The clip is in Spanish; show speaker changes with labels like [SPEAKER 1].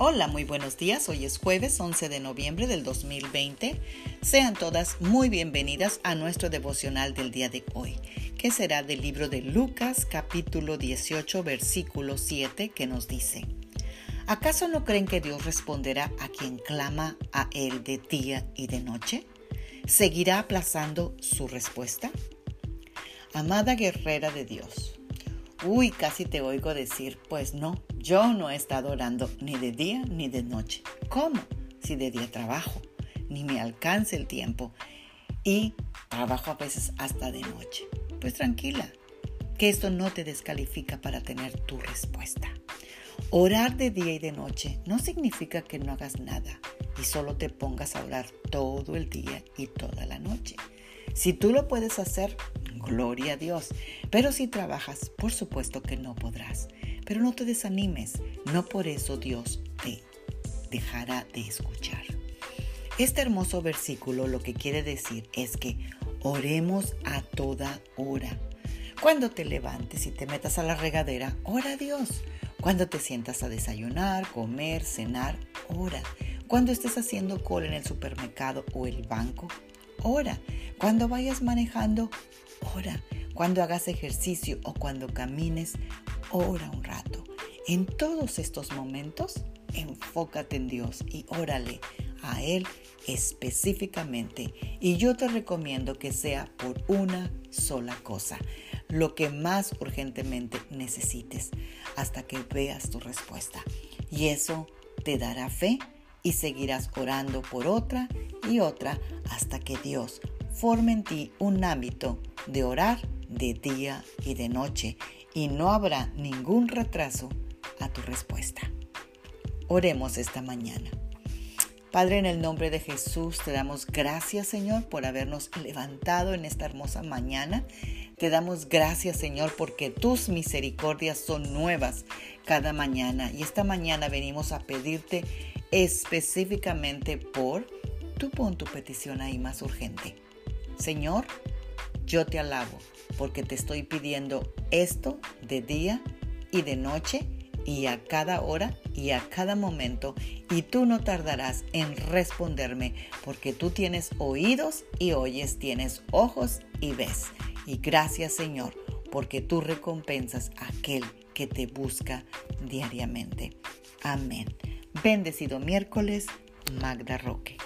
[SPEAKER 1] Hola, muy buenos días. Hoy es jueves 11 de noviembre del 2020. Sean todas muy bienvenidas a nuestro devocional del día de hoy, que será del libro de Lucas capítulo 18 versículo 7 que nos dice, ¿acaso no creen que Dios responderá a quien clama a Él de día y de noche? ¿Seguirá aplazando su respuesta? Amada guerrera de Dios, Uy, casi te oigo decir, pues no, yo no he estado orando ni de día ni de noche. ¿Cómo? Si de día trabajo, ni me alcance el tiempo y trabajo a veces hasta de noche. Pues tranquila, que esto no te descalifica para tener tu respuesta. Orar de día y de noche no significa que no hagas nada y solo te pongas a orar todo el día y toda la noche. Si tú lo puedes hacer, gloria a Dios. Pero si trabajas, por supuesto que no podrás. Pero no te desanimes, no por eso Dios te dejará de escuchar. Este hermoso versículo lo que quiere decir es que oremos a toda hora. Cuando te levantes y te metas a la regadera, ora a Dios. Cuando te sientas a desayunar, comer, cenar, ora. Cuando estés haciendo cola en el supermercado o el banco, ora. Cuando vayas manejando, ora. Cuando hagas ejercicio o cuando camines, ora un rato. En todos estos momentos, enfócate en Dios y órale a Él específicamente. Y yo te recomiendo que sea por una sola cosa, lo que más urgentemente necesites, hasta que veas tu respuesta. Y eso te dará fe y seguirás orando por otra y otra hasta que Dios forme en ti un hábito de orar de día y de noche y no habrá ningún retraso a tu respuesta. Oremos esta mañana. Padre, en el nombre de Jesús te damos gracias, Señor, por habernos levantado en esta hermosa mañana. Te damos gracias, Señor, porque tus misericordias son nuevas cada mañana. Y esta mañana venimos a pedirte específicamente por, tú pon tu petición ahí más urgente. Señor, yo te alabo porque te estoy pidiendo esto de día y de noche y a cada hora y a cada momento y tú no tardarás en responderme porque tú tienes oídos y oyes, tienes ojos y ves. Y gracias Señor porque tú recompensas a aquel que te busca diariamente. Amén. Bendecido miércoles, Magda Roque.